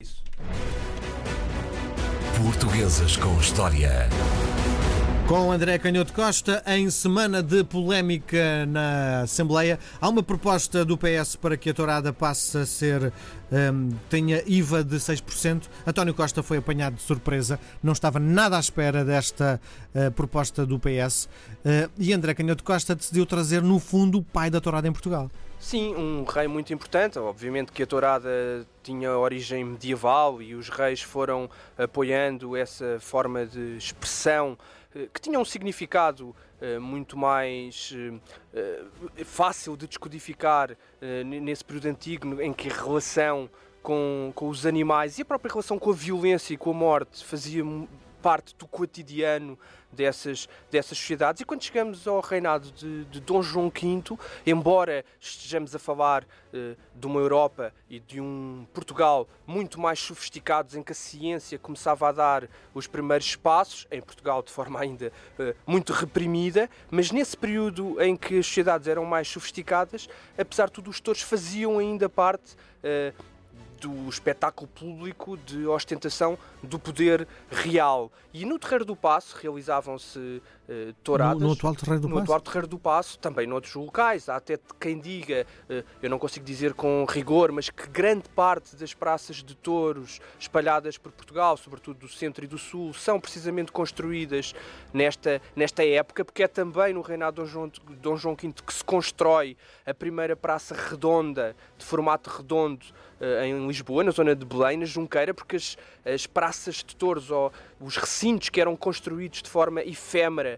Isso. Portuguesas com História. Com André Canhoto Costa, em semana de polémica na Assembleia, há uma proposta do PS para que a tourada passe a ser. Um, tenha IVA de 6%. António Costa foi apanhado de surpresa, não estava nada à espera desta uh, proposta do PS. Uh, e André Canhoto Costa decidiu trazer, no fundo, o pai da tourada em Portugal. Sim, um rei muito importante. Obviamente que a tourada tinha origem medieval e os reis foram apoiando essa forma de expressão eh, que tinha um significado uh, muito mais uh, fácil de descodificar nesse período antigo em que a relação com, com os animais e a própria relação com a violência e com a morte fazia parte do cotidiano dessas, dessas sociedades. E quando chegamos ao reinado de, de Dom João V, embora estejamos a falar uh, de uma Europa e de um Portugal muito mais sofisticados, em que a ciência começava a dar os primeiros passos, em Portugal de forma ainda uh, muito reprimida, mas nesse período em que as sociedades eram mais sofisticadas, apesar de tudo, os touros faziam ainda parte. Uh, do espetáculo público de ostentação do poder real. E no Terreiro do Passo realizavam-se uh, touradas. No, no, atual Terreiro do no Passo? No atual Terreiro do Passo, também noutros locais. Há até quem diga, uh, eu não consigo dizer com rigor, mas que grande parte das praças de touros espalhadas por Portugal, sobretudo do centro e do sul, são precisamente construídas nesta, nesta época, porque é também no reinado de Dom João, Dom João V que se constrói a primeira praça redonda, de formato redondo, uh, em Lisboa, na zona de Belém, na Junqueira, porque as, as praças de touros ou os recintos que eram construídos de forma efêmera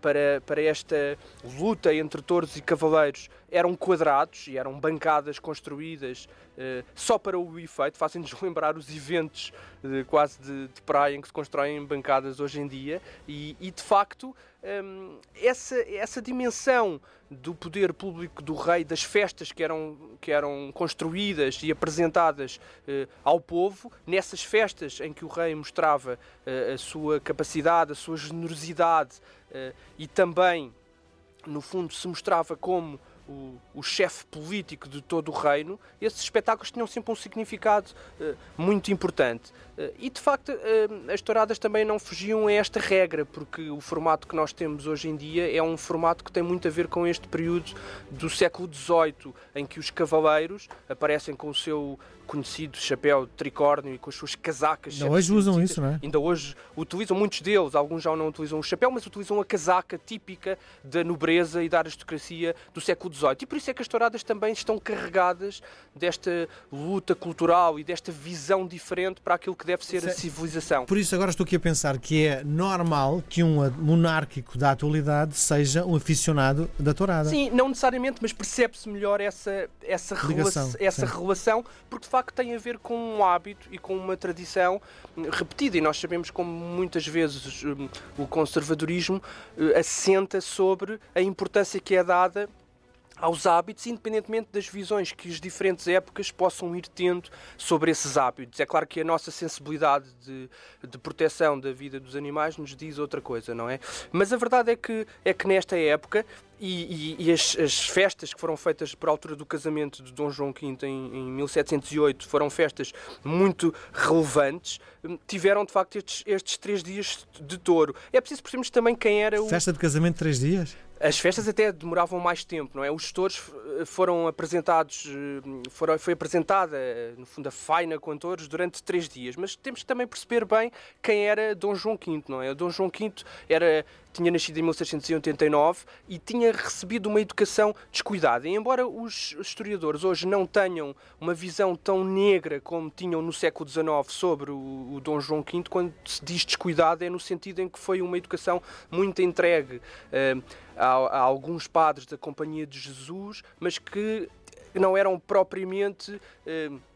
para, para esta luta entre touros e cavaleiros eram quadrados e eram bancadas construídas uh, só para o efeito, fazem-nos lembrar os eventos quase de, de, praia em que se constroem bancadas hoje em dia. E, e de facto um, essa, essa dimensão do poder público do rei, das festas que eram, que eram construídas e apresentadas uh, ao povo, nessas festas em que o rei mostrava uh, a sua capacidade, a sua generosidade e também, no fundo, se mostrava como o, o chefe político de todo o reino, esses espetáculos tinham sempre um significado uh, muito importante. Uh, e de facto, uh, as touradas também não fugiam a esta regra, porque o formato que nós temos hoje em dia é um formato que tem muito a ver com este período do século XVIII, em que os cavaleiros aparecem com o seu conhecido chapéu de tricórnio e com as suas casacas. Ainda hoje usam isso, não é? Ainda hoje utilizam, muitos deles, alguns já não utilizam o chapéu, mas utilizam a casaca típica da nobreza e da aristocracia do século XVIII. E por isso é que as touradas também estão carregadas desta luta cultural e desta visão diferente para aquilo que deve ser a civilização. Por isso agora estou aqui a pensar que é normal que um monárquico da atualidade seja um aficionado da tourada. Sim, não necessariamente, mas percebe-se melhor essa, essa, Ligação, relação, essa relação, porque de facto tem a ver com um hábito e com uma tradição repetida. E nós sabemos como muitas vezes hum, o conservadorismo eh, assenta sobre a importância que é dada aos hábitos, independentemente das visões que as diferentes épocas possam ir tendo sobre esses hábitos. É claro que a nossa sensibilidade de, de proteção da vida dos animais nos diz outra coisa, não é? Mas a verdade é que, é que nesta época e, e, e as, as, festas que foram feitas por altura do casamento de Dom João V em, em 1708 foram festas muito relevantes, tiveram de facto estes, estes três dias de touro. É preciso percebermos também quem era o. Festa de casamento de três dias? As festas até demoravam mais tempo, não é? Os touros foram apresentados, eh, foi apresentada, no fundo, a faina com touros durante três dias, mas temos que também perceber bem quem era Dom João V, não é? Dom João V era tinha nascido em 1689 e tinha recebido uma educação descuidada. E embora os historiadores hoje não tenham uma visão tão negra como tinham no século XIX sobre o, o Dom João V, quando se diz descuidada é no sentido em que foi uma educação muito entregue uh, a, a alguns padres da Companhia de Jesus, mas que não eram propriamente. Uh,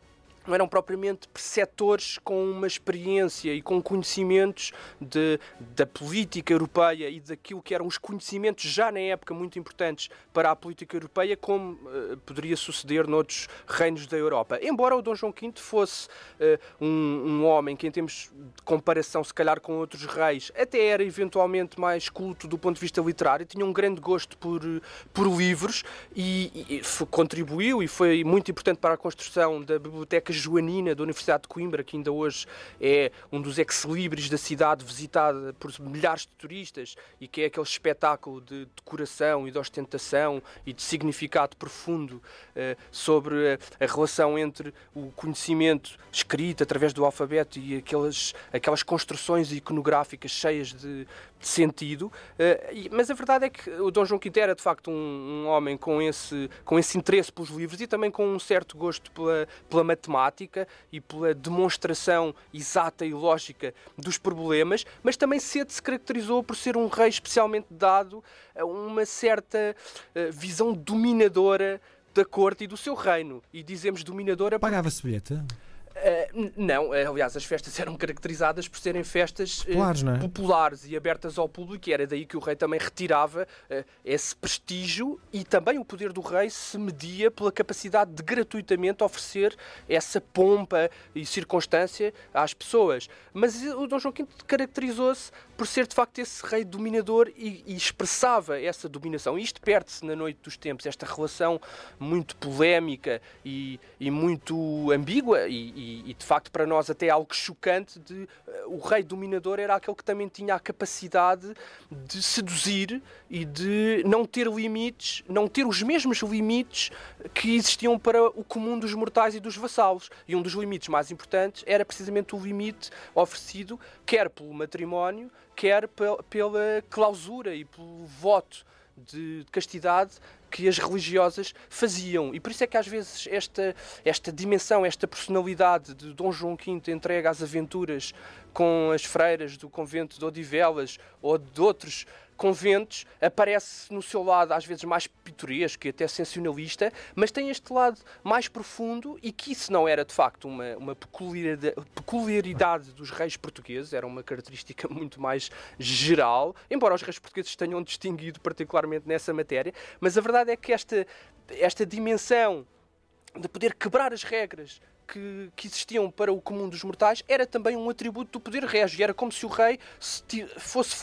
não eram propriamente preceptores com uma experiência e com conhecimentos de, da política europeia e daquilo que eram os conhecimentos já na época muito importantes para a política europeia, como uh, poderia suceder noutros reinos da Europa. Embora o Dom João V fosse uh, um, um, homem que, em termos de comparação, se calhar com outros reis, até era eventualmente mais culto do ponto de vista literário, tinha um grande gosto por, por livros e, e contribuiu e foi muito importante para a construção da Biblioteca Biblioteca Joanina da Universidade de Coimbra, que ainda hoje é um dos ex-libris da cidade, visitada por milhares de turistas e que é aquele espetáculo de decoração e de ostentação e de significado profundo uh, sobre a, a, relação entre o conhecimento escrito através do alfabeto e aquelas, aquelas construções iconográficas cheias de, de sentido. Uh, mas a verdade é que o Dom João Quinto era de facto um, um homem com esse, com esse interesse pelos livros e também com um certo gosto pela, pela matemática e pela demonstração exata e lógica dos problemas, mas também cedo se caracterizou por ser um rei especialmente dado a uma certa uh, visão dominadora da corte e do seu reino. E dizemos dominadora. Pagava-se bilhete? Uh, não, eh, aliás, as festas eram caracterizadas por serem festas uh, populares, é? populares, e abertas ao público, e era daí que o rei também retirava uh, esse prestígio e também o poder do rei se media pela capacidade de gratuitamente oferecer essa pompa e circunstância às pessoas. Mas o Dom João V caracterizou-se por ser de facto esse rei dominador e, e expressava essa dominação. Isto perde-se na noite dos tempos, esta relação muito polémica e, e muito ambígua e, e, de facto para nós até algo chocante de o rei dominador era aquele que também tinha a capacidade de seduzir e de não ter limites, não ter os mesmos limites que existiam para o comum dos mortais e dos vassalos. E um dos limites mais importantes era precisamente o limite oferecido quer pelo matrimónio, quer pela clausura e pelo voto de castidade que as religiosas faziam. E por isso é que às vezes esta, esta dimensão, esta personalidade de Dom João V entrega às aventuras com as freiras do convento de Odivelas ou de outros conventos, aparece no seu lado às vezes mais pitoresco e até sensacionalista, mas tem este lado mais profundo e que isso não era de facto uma, uma peculiaridade, peculiaridade dos reis portugueses, era uma característica muito mais geral, embora os reis portugueses tenham distinguido particularmente nessa matéria, mas a verdade é que esta, esta dimensão de poder quebrar as regras que, que, existiam para o comum dos mortais era também um atributo do poder régio. Era como se o rei fosse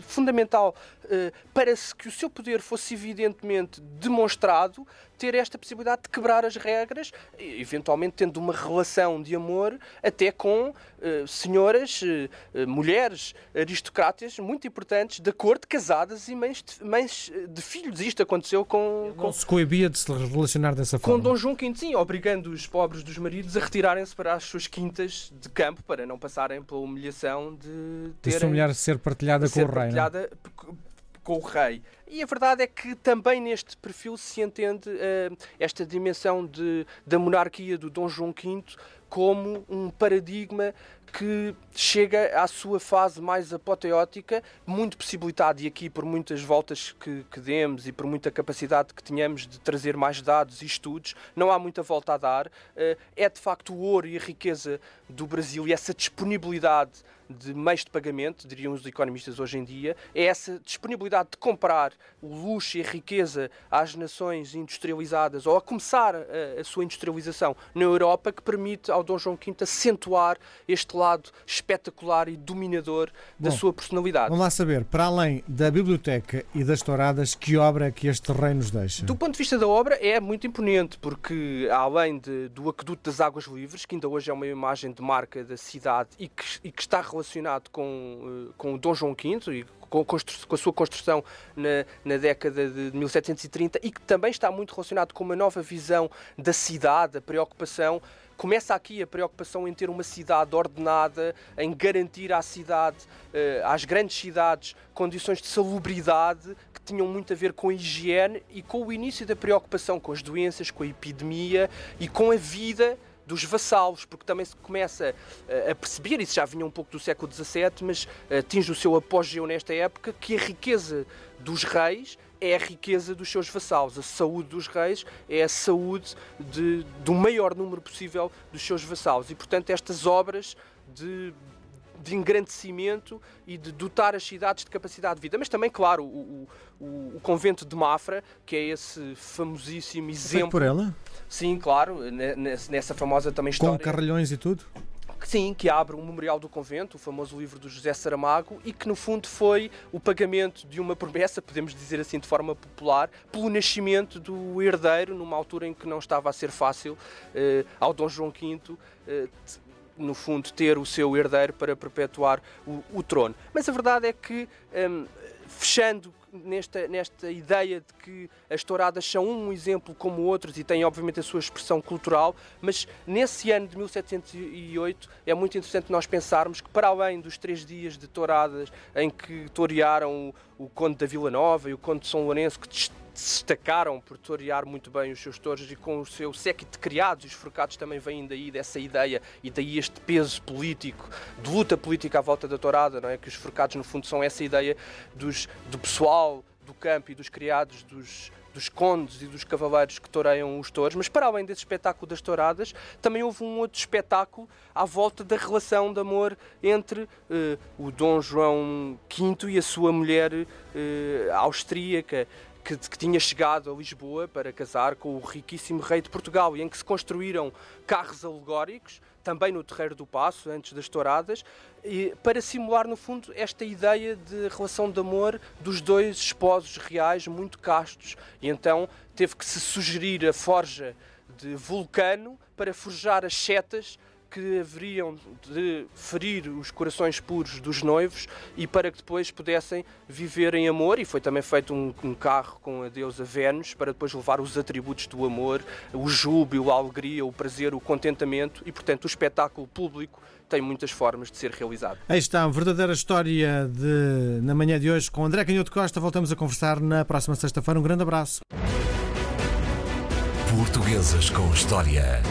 fundamental uh, para que o seu poder fosse evidentemente demonstrado, ter esta possibilidade de quebrar as regras, eventualmente tendo uma relação de amor até com uh, senhoras, uh, mulheres aristocratas muito importantes da corte, casadas e mães de, mães de filhos. Isto aconteceu com. com Não se coibia de se relacionar dessa forma. Com Dom João V, sim, obrigando os pobres dos maridos a retirarem-se para as suas quintas de campo para não passarem pela humilhação de terem... De humilhar ser partilhada com o rei. Não? Com o rei. E a verdade é que também neste perfil se entende uh, esta dimensão de, da monarquia do Dom João V como um paradigma que chega à sua fase mais apoteótica, muito possibilitado, e aqui por muitas voltas que, que demos e por muita capacidade que tínhamos de trazer mais dados e estudos, não há muita volta a dar. Eh, é de facto o ouro e a riqueza do Brasil e essa disponibilidade de meios de pagamento, diriam os economistas hoje em dia, é essa disponibilidade de comprar o luxo e a riqueza às nações industrializadas ou a começar a, a sua industrialização na Europa que permite ao Dom João V acentuar este lado espetacular e dominador da Bom, sua personalidade. Vamos lá saber, para além da biblioteca e das touradas, que obra é que este rei nos deixa? Do ponto de vista da obra, é muito imponente, porque além de, do Aqueduto das Águas Livres, que ainda hoje é uma imagem de marca da cidade e que, e que está relacionado com, eh, com o Dom João V e com, com a sua construção na, na, década de 1730 e que também está muito relacionado com uma nova visão da cidade, a preocupação começa aqui a preocupação em ter uma cidade ordenada, em garantir à cidade, eh, às grandes cidades, condições de salubridade que tinham muito a ver com a higiene e com o início da preocupação com as doenças, com a epidemia e com a vida dos vassalos, porque também se começa eh, a perceber, isso já vinha um pouco do século XVII, mas eh, atinge o seu apogeu nesta época, que a riqueza dos reis é a riqueza dos seus vassalos. A saúde dos reis é a saúde de, do maior número possível dos seus vassalos. E, portanto, estas obras de de engrandecimento e de dotar as cidades de capacidade de vida. Mas também, claro, o, o, o convento de Mafra, que é esse famosíssimo exemplo. Foi por ela? Sim, claro, nessa famosa também história. Com carralhões e tudo? Sim, que abre o Memorial do Convento, o famoso livro do José Saramago, e que no fundo foi o pagamento de uma promessa, podemos dizer assim de forma popular, pelo nascimento do herdeiro, numa altura em que não estava a ser fácil eh, ao Dom João V. Eh, no fundo, ter o seu herdeiro para perpetuar o, o trono. Mas a verdade é que, um, fechando nesta, nesta ideia de que as touradas são um exemplo como outros e têm, obviamente, a sua expressão cultural, mas nesse ano de 1708 é muito interessante nós pensarmos que, para além dos três dias de touradas em que torearam o, o Conde da Vila Nova e o Conde de São Lourenço, que destacaram por torear muito bem os seus touros e com o seu séquito de criados, os forcados também vêm daí dessa ideia e daí este peso político, de luta política à volta da tourada, não é? que os forcados no fundo são essa ideia dos, do pessoal do campo e dos criados dos, dos condes e dos cavaleiros que toureiam os touros, mas para além desse espetáculo das touradas, também houve um outro espetáculo à volta da relação de amor entre uh, o Dom João V e a sua mulher uh, austríaca que, que, tinha chegado a Lisboa para casar com o riquíssimo rei de Portugal e em que se construíram carros alegóricos, também no Terreiro do Passo, antes das touradas, e, para simular, no fundo, esta ideia de relação de amor dos dois esposos reais muito castos. E então teve que se sugerir a forja de Vulcano para forjar as setas que haveriam de ferir os corações puros dos noivos e para que depois pudessem viver em amor. E foi também feito um, um, carro com a deusa Vênus para depois levar os atributos do amor, o júbilo, a alegria, o prazer, o contentamento e, portanto, o espetáculo público tem muitas formas de ser realizado. Aí está, a verdadeira história de, na manhã de hoje com André Canhoto Costa. Voltamos a conversar na próxima sexta-feira. Um grande abraço. Portuguesas com História.